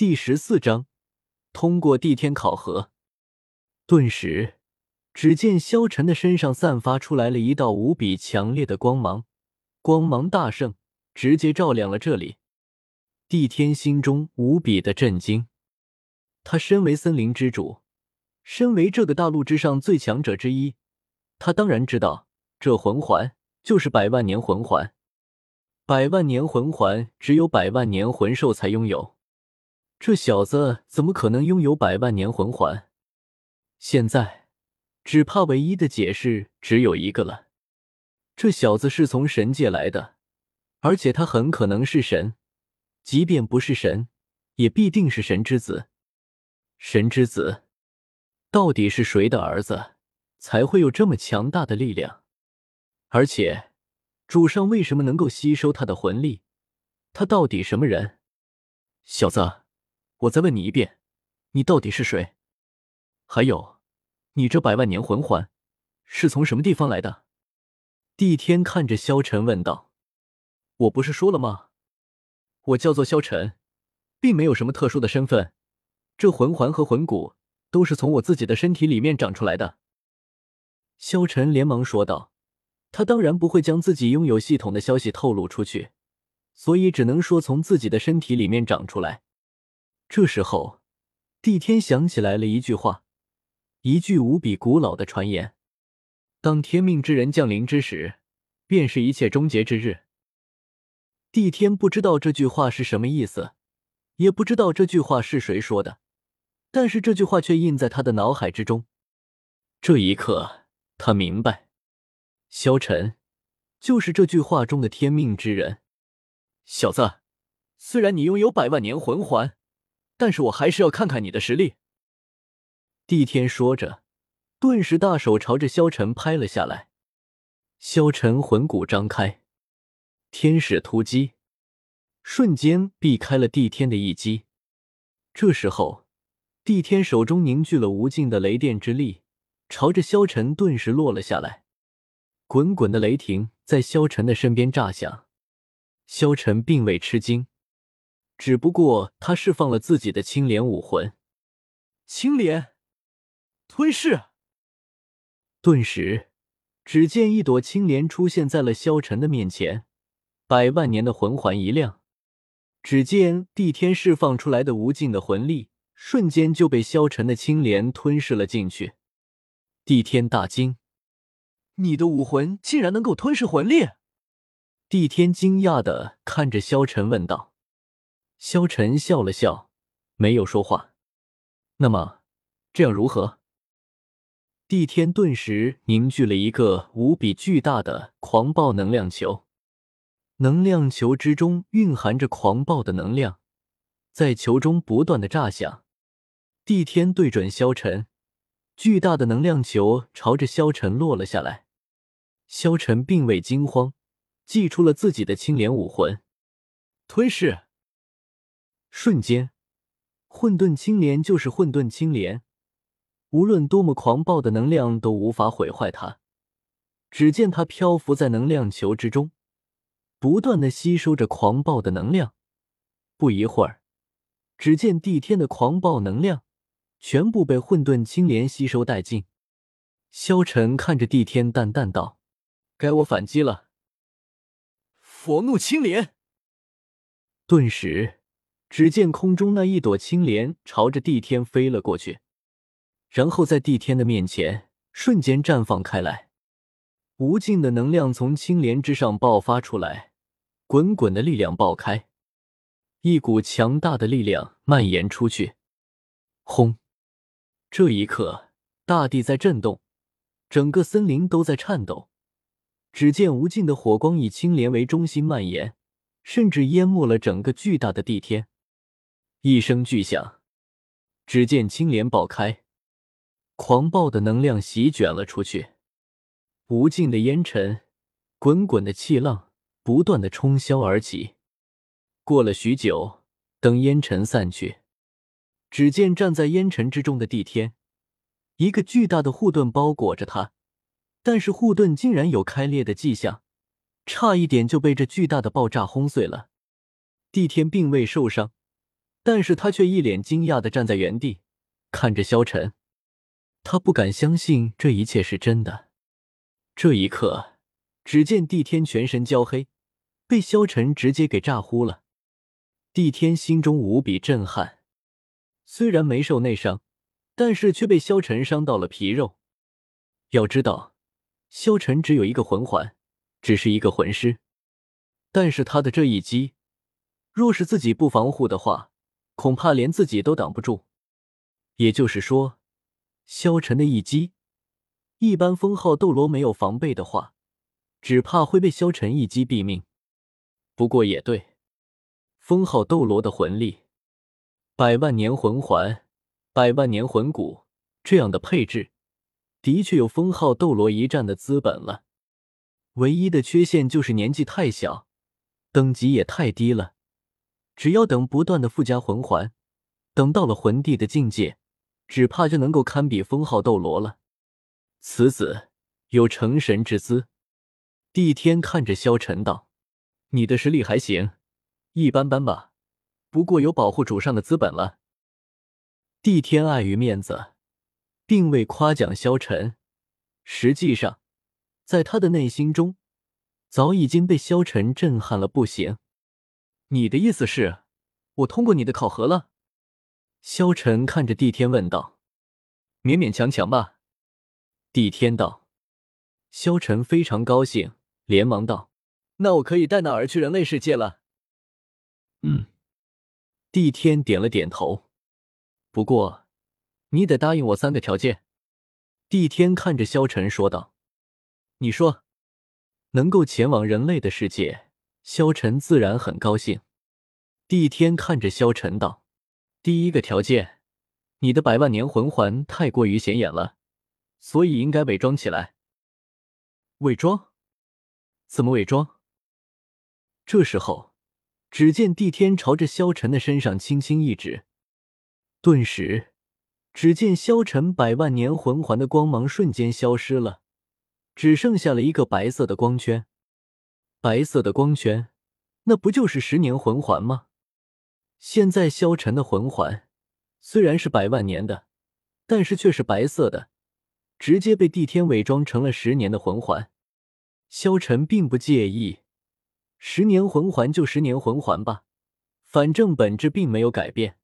第十四章，通过地天考核。顿时，只见萧晨的身上散发出来了一道无比强烈的光芒，光芒大盛，直接照亮了这里。帝天心中无比的震惊，他身为森林之主，身为这个大陆之上最强者之一，他当然知道这魂环就是百万年魂环。百万年魂环只有百万年魂兽才拥有。这小子怎么可能拥有百万年魂环？现在，只怕唯一的解释只有一个了：这小子是从神界来的，而且他很可能是神，即便不是神，也必定是神之子。神之子，到底是谁的儿子才会有这么强大的力量？而且，主上为什么能够吸收他的魂力？他到底什么人？小子！我再问你一遍，你到底是谁？还有，你这百万年魂环是从什么地方来的？帝天看着萧晨问道：“我不是说了吗？我叫做萧晨，并没有什么特殊的身份。这魂环和魂骨都是从我自己的身体里面长出来的。”萧晨连忙说道：“他当然不会将自己拥有系统的消息透露出去，所以只能说从自己的身体里面长出来。”这时候，帝天想起来了一句话，一句无比古老的传言：“当天命之人降临之时，便是一切终结之日。”帝天不知道这句话是什么意思，也不知道这句话是谁说的，但是这句话却印在他的脑海之中。这一刻，他明白，萧晨就是这句话中的天命之人。小子，虽然你拥有百万年魂环。但是我还是要看看你的实力。”帝天说着，顿时大手朝着萧晨拍了下来。萧晨魂骨张开，天使突击，瞬间避开了帝天的一击。这时候，帝天手中凝聚了无尽的雷电之力，朝着萧晨顿时落了下来。滚滚的雷霆在萧晨的身边炸响，萧晨并未吃惊。只不过他释放了自己的青莲武魂，青莲吞噬。顿时，只见一朵青莲出现在了萧晨的面前，百万年的魂环一亮，只见帝天释放出来的无尽的魂力，瞬间就被萧晨的青莲吞噬了进去。帝天大惊：“你的武魂竟然能够吞噬魂力？”帝天惊讶的看着萧晨问道。萧晨笑了笑，没有说话。那么，这样如何？帝天顿时凝聚了一个无比巨大的狂暴能量球，能量球之中蕴含着狂暴的能量，在球中不断的炸响。帝天对准萧晨，巨大的能量球朝着萧晨落了下来。萧晨并未惊慌，祭出了自己的青莲武魂，吞噬。瞬间，混沌青莲就是混沌青莲，无论多么狂暴的能量都无法毁坏它。只见它漂浮在能量球之中，不断的吸收着狂暴的能量。不一会儿，只见帝天的狂暴能量全部被混沌青莲吸收殆尽。萧晨看着帝天，淡淡道：“该我反击了。”佛怒青莲，顿时。只见空中那一朵青莲朝着帝天飞了过去，然后在帝天的面前瞬间绽放开来，无尽的能量从青莲之上爆发出来，滚滚的力量爆开，一股强大的力量蔓延出去。轰！这一刻，大地在震动，整个森林都在颤抖。只见无尽的火光以青莲为中心蔓延，甚至淹没了整个巨大的地天。一声巨响，只见青莲爆开，狂暴的能量席卷了出去，无尽的烟尘，滚滚的气浪不断的冲霄而起。过了许久，等烟尘散去，只见站在烟尘之中的帝天，一个巨大的护盾包裹着他，但是护盾竟然有开裂的迹象，差一点就被这巨大的爆炸轰碎了。帝天并未受伤。但是他却一脸惊讶的站在原地，看着萧晨。他不敢相信这一切是真的。这一刻，只见帝天全身焦黑，被萧晨直接给炸呼了。帝天心中无比震撼，虽然没受内伤，但是却被萧晨伤到了皮肉。要知道，萧晨只有一个魂环，只是一个魂师，但是他的这一击，若是自己不防护的话，恐怕连自己都挡不住。也就是说。萧晨的一击，一般封号斗罗没有防备的话，只怕会被萧晨一击毙命。不过也对，封号斗罗的魂力，百万年魂环、百万年魂骨这样的配置，的确有封号斗罗一战的资本了。唯一的缺陷就是年纪太小，等级也太低了。只要等不断的附加魂环，等到了魂帝的境界。只怕就能够堪比封号斗罗了。此子有成神之姿。帝天看着萧晨道：“你的实力还行，一般般吧。不过有保护主上的资本了。”帝天碍于面子，并未夸奖萧晨。实际上，在他的内心中，早已经被萧晨震撼了不行。你的意思是，我通过你的考核了？萧晨看着帝天问道：“勉勉强强吧。”帝天道。萧晨非常高兴，连忙道：“那我可以带那儿去人类世界了。”嗯。帝天点了点头。不过，你得答应我三个条件。帝天看着萧晨说道：“你说，能够前往人类的世界，萧晨自然很高兴。”帝天看着萧晨道。第一个条件，你的百万年魂环太过于显眼了，所以应该伪装起来。伪装？怎么伪装？这时候，只见帝天朝着萧晨的身上轻轻一指，顿时，只见萧晨百万年魂环的光芒瞬间消失了，只剩下了一个白色的光圈。白色的光圈，那不就是十年魂环吗？现在萧晨的魂环虽然是百万年的，但是却是白色的，直接被帝天伪装成了十年的魂环。萧晨并不介意，十年魂环就十年魂环吧，反正本质并没有改变，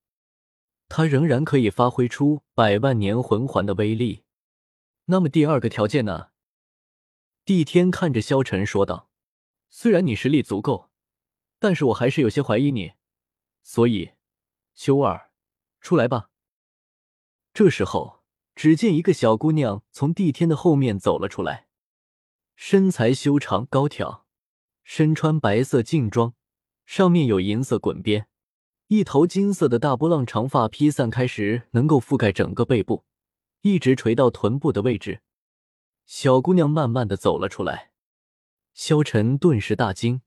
他仍然可以发挥出百万年魂环的威力。那么第二个条件呢？帝天看着萧晨说道：“虽然你实力足够，但是我还是有些怀疑你。”所以，秋儿，出来吧。这时候，只见一个小姑娘从帝天的后面走了出来，身材修长高挑，身穿白色劲装，上面有银色滚边，一头金色的大波浪长发披散开时，能够覆盖整个背部，一直垂到臀部的位置。小姑娘慢慢的走了出来，萧晨顿时大惊：“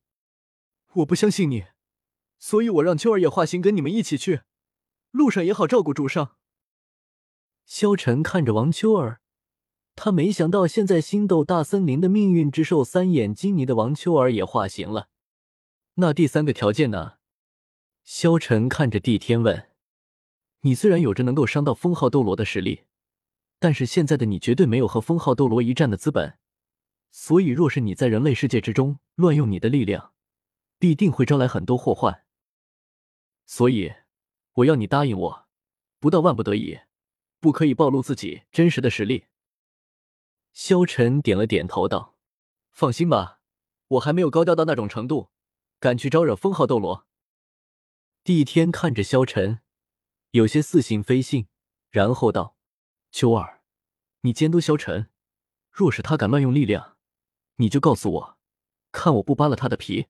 我不相信你！”所以我让秋儿也化形跟你们一起去，路上也好照顾主上。萧晨看着王秋儿，他没想到现在星斗大森林的命运之兽三眼金尼的王秋儿也化形了。那第三个条件呢？萧晨看着帝天问：“你虽然有着能够伤到封号斗罗的实力，但是现在的你绝对没有和封号斗罗一战的资本。所以，若是你在人类世界之中乱用你的力量，必定会招来很多祸患。”所以，我要你答应我，不到万不得已，不可以暴露自己真实的实力。萧晨点了点头，道：“放心吧，我还没有高调到那种程度，敢去招惹封号斗罗。”帝天看着萧晨，有些似信非信，然后道：“秋儿，你监督萧晨，若是他敢乱用力量，你就告诉我，看我不扒了他的皮。”